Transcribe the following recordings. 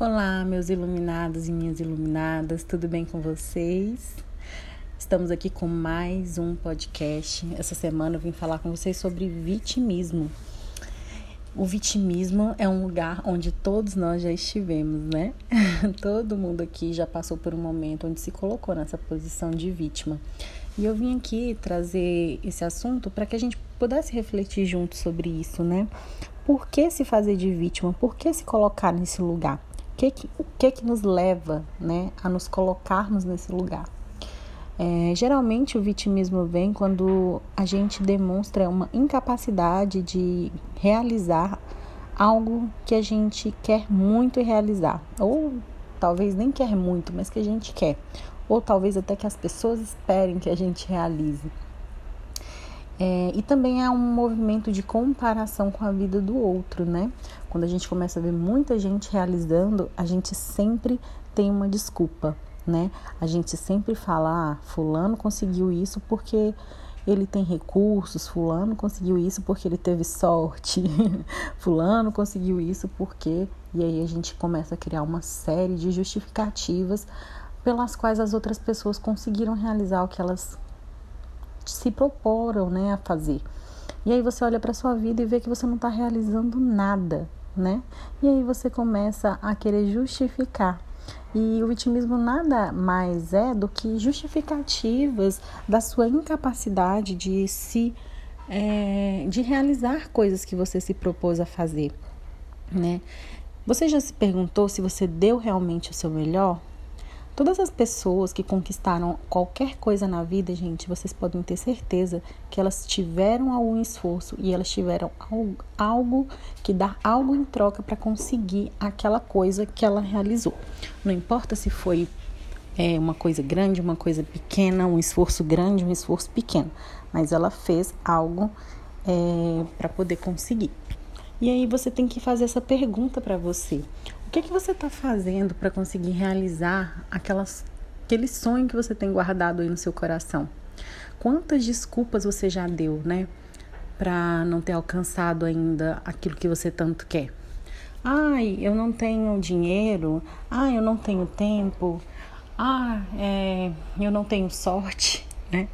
Olá, meus iluminados e minhas iluminadas, tudo bem com vocês? Estamos aqui com mais um podcast. Essa semana eu vim falar com vocês sobre vitimismo. O vitimismo é um lugar onde todos nós já estivemos, né? Todo mundo aqui já passou por um momento onde se colocou nessa posição de vítima. E eu vim aqui trazer esse assunto para que a gente pudesse refletir junto sobre isso, né? Por que se fazer de vítima? Por que se colocar nesse lugar? Que, que, o que que nos leva né, a nos colocarmos nesse lugar? É, geralmente o vitimismo vem quando a gente demonstra uma incapacidade de realizar algo que a gente quer muito realizar, ou talvez nem quer muito, mas que a gente quer, ou talvez até que as pessoas esperem que a gente realize. É, e também é um movimento de comparação com a vida do outro, né? Quando a gente começa a ver muita gente realizando, a gente sempre tem uma desculpa, né? A gente sempre fala, ah, fulano conseguiu isso porque ele tem recursos, fulano conseguiu isso porque ele teve sorte, fulano conseguiu isso porque e aí a gente começa a criar uma série de justificativas pelas quais as outras pessoas conseguiram realizar o que elas se proporam né, a fazer. E aí você olha para sua vida e vê que você não está realizando nada, né? E aí você começa a querer justificar. E o vitimismo nada mais é do que justificativas da sua incapacidade de se é, de realizar coisas que você se propôs a fazer, né? Você já se perguntou se você deu realmente o seu melhor? Todas as pessoas que conquistaram qualquer coisa na vida, gente, vocês podem ter certeza que elas tiveram algum esforço e elas tiveram algo, que dar algo em troca para conseguir aquela coisa que ela realizou. Não importa se foi é, uma coisa grande, uma coisa pequena, um esforço grande, um esforço pequeno, mas ela fez algo é, para poder conseguir. E aí você tem que fazer essa pergunta para você: o que, que você está fazendo para conseguir realizar aquelas, aquele sonho que você tem guardado aí no seu coração? Quantas desculpas você já deu, né? Para não ter alcançado ainda aquilo que você tanto quer? Ai, eu não tenho dinheiro. Ai, eu não tenho tempo. Ah, é, eu não tenho sorte, né?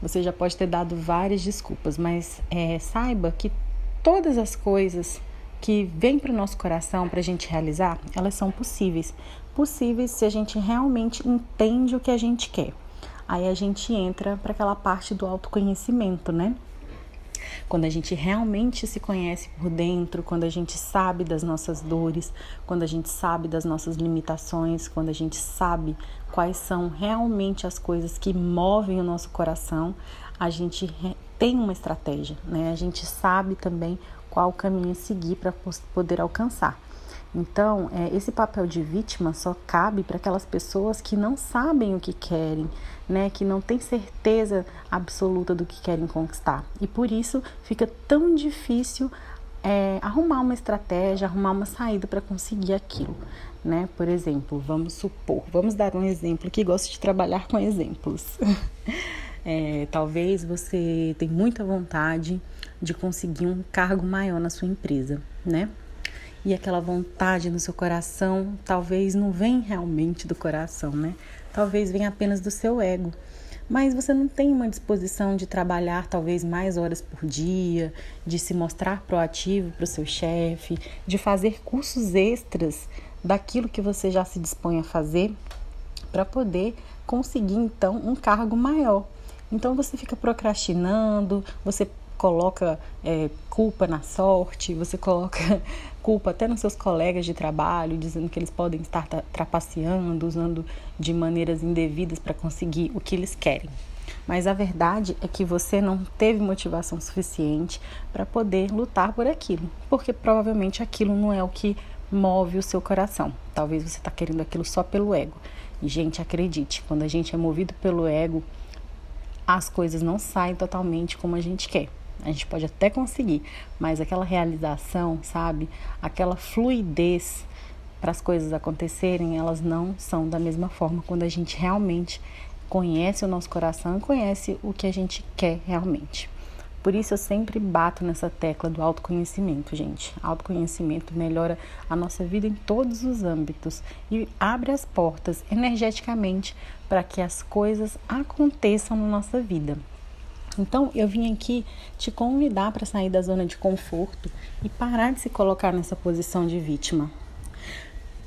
Você já pode ter dado várias desculpas, mas é, saiba que todas as coisas que vêm para o nosso coração para a gente realizar, elas são possíveis. Possíveis se a gente realmente entende o que a gente quer. Aí a gente entra para aquela parte do autoconhecimento, né? Quando a gente realmente se conhece por dentro, quando a gente sabe das nossas dores, quando a gente sabe das nossas limitações, quando a gente sabe quais são realmente as coisas que movem o nosso coração, a gente tem uma estratégia, né? A gente sabe também qual caminho seguir para poder alcançar. Então, é, esse papel de vítima só cabe para aquelas pessoas que não sabem o que querem, né, que não têm certeza absoluta do que querem conquistar. E por isso fica tão difícil é, arrumar uma estratégia, arrumar uma saída para conseguir aquilo. Né? Por exemplo, vamos supor, vamos dar um exemplo que gosto de trabalhar com exemplos. É, talvez você tenha muita vontade de conseguir um cargo maior na sua empresa, né? E aquela vontade no seu coração talvez não vem realmente do coração, né? Talvez venha apenas do seu ego. Mas você não tem uma disposição de trabalhar talvez mais horas por dia, de se mostrar proativo para o seu chefe, de fazer cursos extras daquilo que você já se dispõe a fazer para poder conseguir então um cargo maior. Então você fica procrastinando, você coloca é, culpa na sorte, você coloca culpa até nos seus colegas de trabalho, dizendo que eles podem estar trapaceando, usando de maneiras indevidas para conseguir o que eles querem. Mas a verdade é que você não teve motivação suficiente para poder lutar por aquilo, porque provavelmente aquilo não é o que move o seu coração. Talvez você está querendo aquilo só pelo ego. E, gente, acredite, quando a gente é movido pelo ego, as coisas não saem totalmente como a gente quer. A gente pode até conseguir, mas aquela realização, sabe? Aquela fluidez para as coisas acontecerem, elas não são da mesma forma quando a gente realmente conhece o nosso coração e conhece o que a gente quer realmente. Por isso eu sempre bato nessa tecla do autoconhecimento, gente. Autoconhecimento melhora a nossa vida em todos os âmbitos e abre as portas energeticamente para que as coisas aconteçam na nossa vida. Então, eu vim aqui te convidar para sair da zona de conforto e parar de se colocar nessa posição de vítima.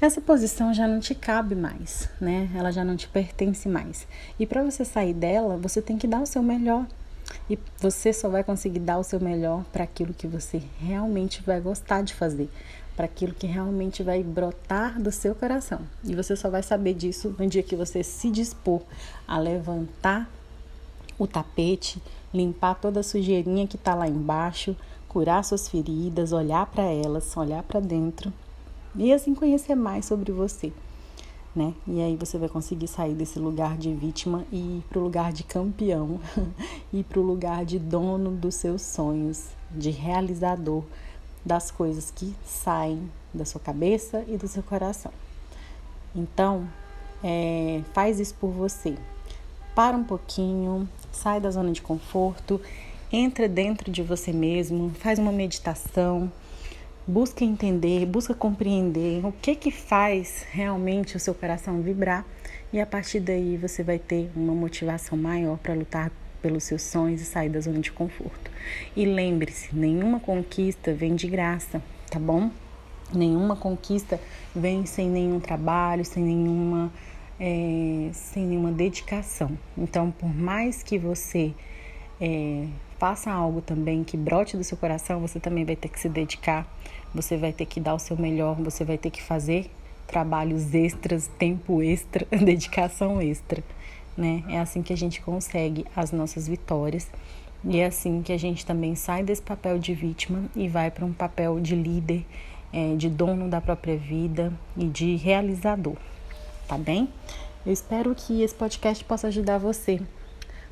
Essa posição já não te cabe mais, né? Ela já não te pertence mais. E para você sair dela, você tem que dar o seu melhor. E você só vai conseguir dar o seu melhor para aquilo que você realmente vai gostar de fazer, para aquilo que realmente vai brotar do seu coração. E você só vai saber disso no dia que você se dispor a levantar o tapete, limpar toda a sujeirinha que está lá embaixo, curar suas feridas, olhar para elas, olhar para dentro e assim conhecer mais sobre você. Né? E aí você vai conseguir sair desse lugar de vítima e ir para o lugar de campeão, ir para o lugar de dono dos seus sonhos, de realizador das coisas que saem da sua cabeça e do seu coração. Então, é, faz isso por você. Para um pouquinho, sai da zona de conforto, entra dentro de você mesmo, faz uma meditação, busca entender, busca compreender o que que faz realmente o seu coração vibrar e a partir daí você vai ter uma motivação maior para lutar pelos seus sonhos e sair da zona de conforto. E lembre-se, nenhuma conquista vem de graça, tá bom? Nenhuma conquista vem sem nenhum trabalho, sem nenhuma é, sem nenhuma dedicação. Então, por mais que você é, faça algo também que brote do seu coração, você também vai ter que se dedicar, você vai ter que dar o seu melhor, você vai ter que fazer trabalhos extras, tempo extra, dedicação extra, né? É assim que a gente consegue as nossas vitórias. E é assim que a gente também sai desse papel de vítima e vai para um papel de líder, é, de dono da própria vida e de realizador tá bem? Eu espero que esse podcast possa ajudar você,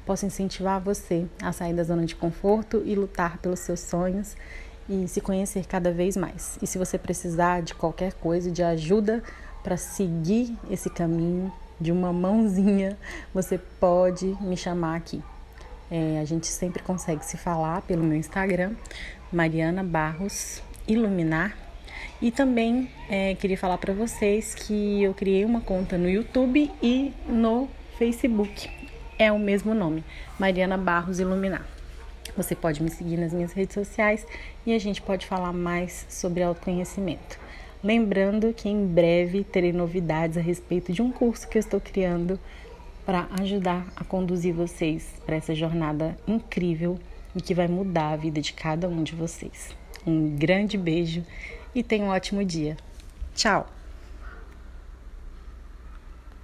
possa incentivar você a sair da zona de conforto e lutar pelos seus sonhos e se conhecer cada vez mais. E se você precisar de qualquer coisa, de ajuda para seguir esse caminho, de uma mãozinha, você pode me chamar aqui. É, a gente sempre consegue se falar pelo meu Instagram, Mariana Barros Iluminar e também é, queria falar para vocês que eu criei uma conta no YouTube e no Facebook. É o mesmo nome, Mariana Barros Iluminar. Você pode me seguir nas minhas redes sociais e a gente pode falar mais sobre autoconhecimento. Lembrando que em breve terei novidades a respeito de um curso que eu estou criando para ajudar a conduzir vocês para essa jornada incrível e que vai mudar a vida de cada um de vocês. Um grande beijo e tenha um ótimo dia. Tchau!